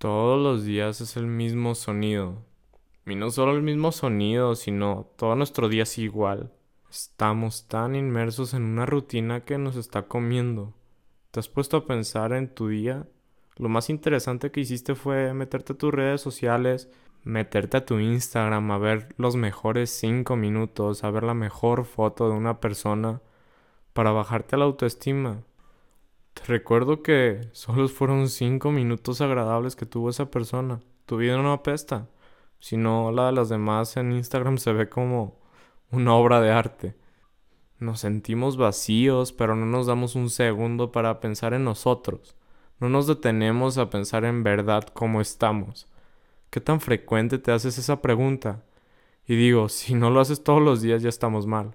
Todos los días es el mismo sonido. Y no solo el mismo sonido, sino todo nuestro día es igual. Estamos tan inmersos en una rutina que nos está comiendo. ¿Te has puesto a pensar en tu día? Lo más interesante que hiciste fue meterte a tus redes sociales, meterte a tu Instagram, a ver los mejores cinco minutos, a ver la mejor foto de una persona para bajarte la autoestima. Recuerdo que solo fueron cinco minutos agradables que tuvo esa persona. Tu vida no apesta, sino la de las demás en Instagram se ve como una obra de arte. Nos sentimos vacíos, pero no nos damos un segundo para pensar en nosotros. No nos detenemos a pensar en verdad cómo estamos. ¿Qué tan frecuente te haces esa pregunta? Y digo, si no lo haces todos los días ya estamos mal.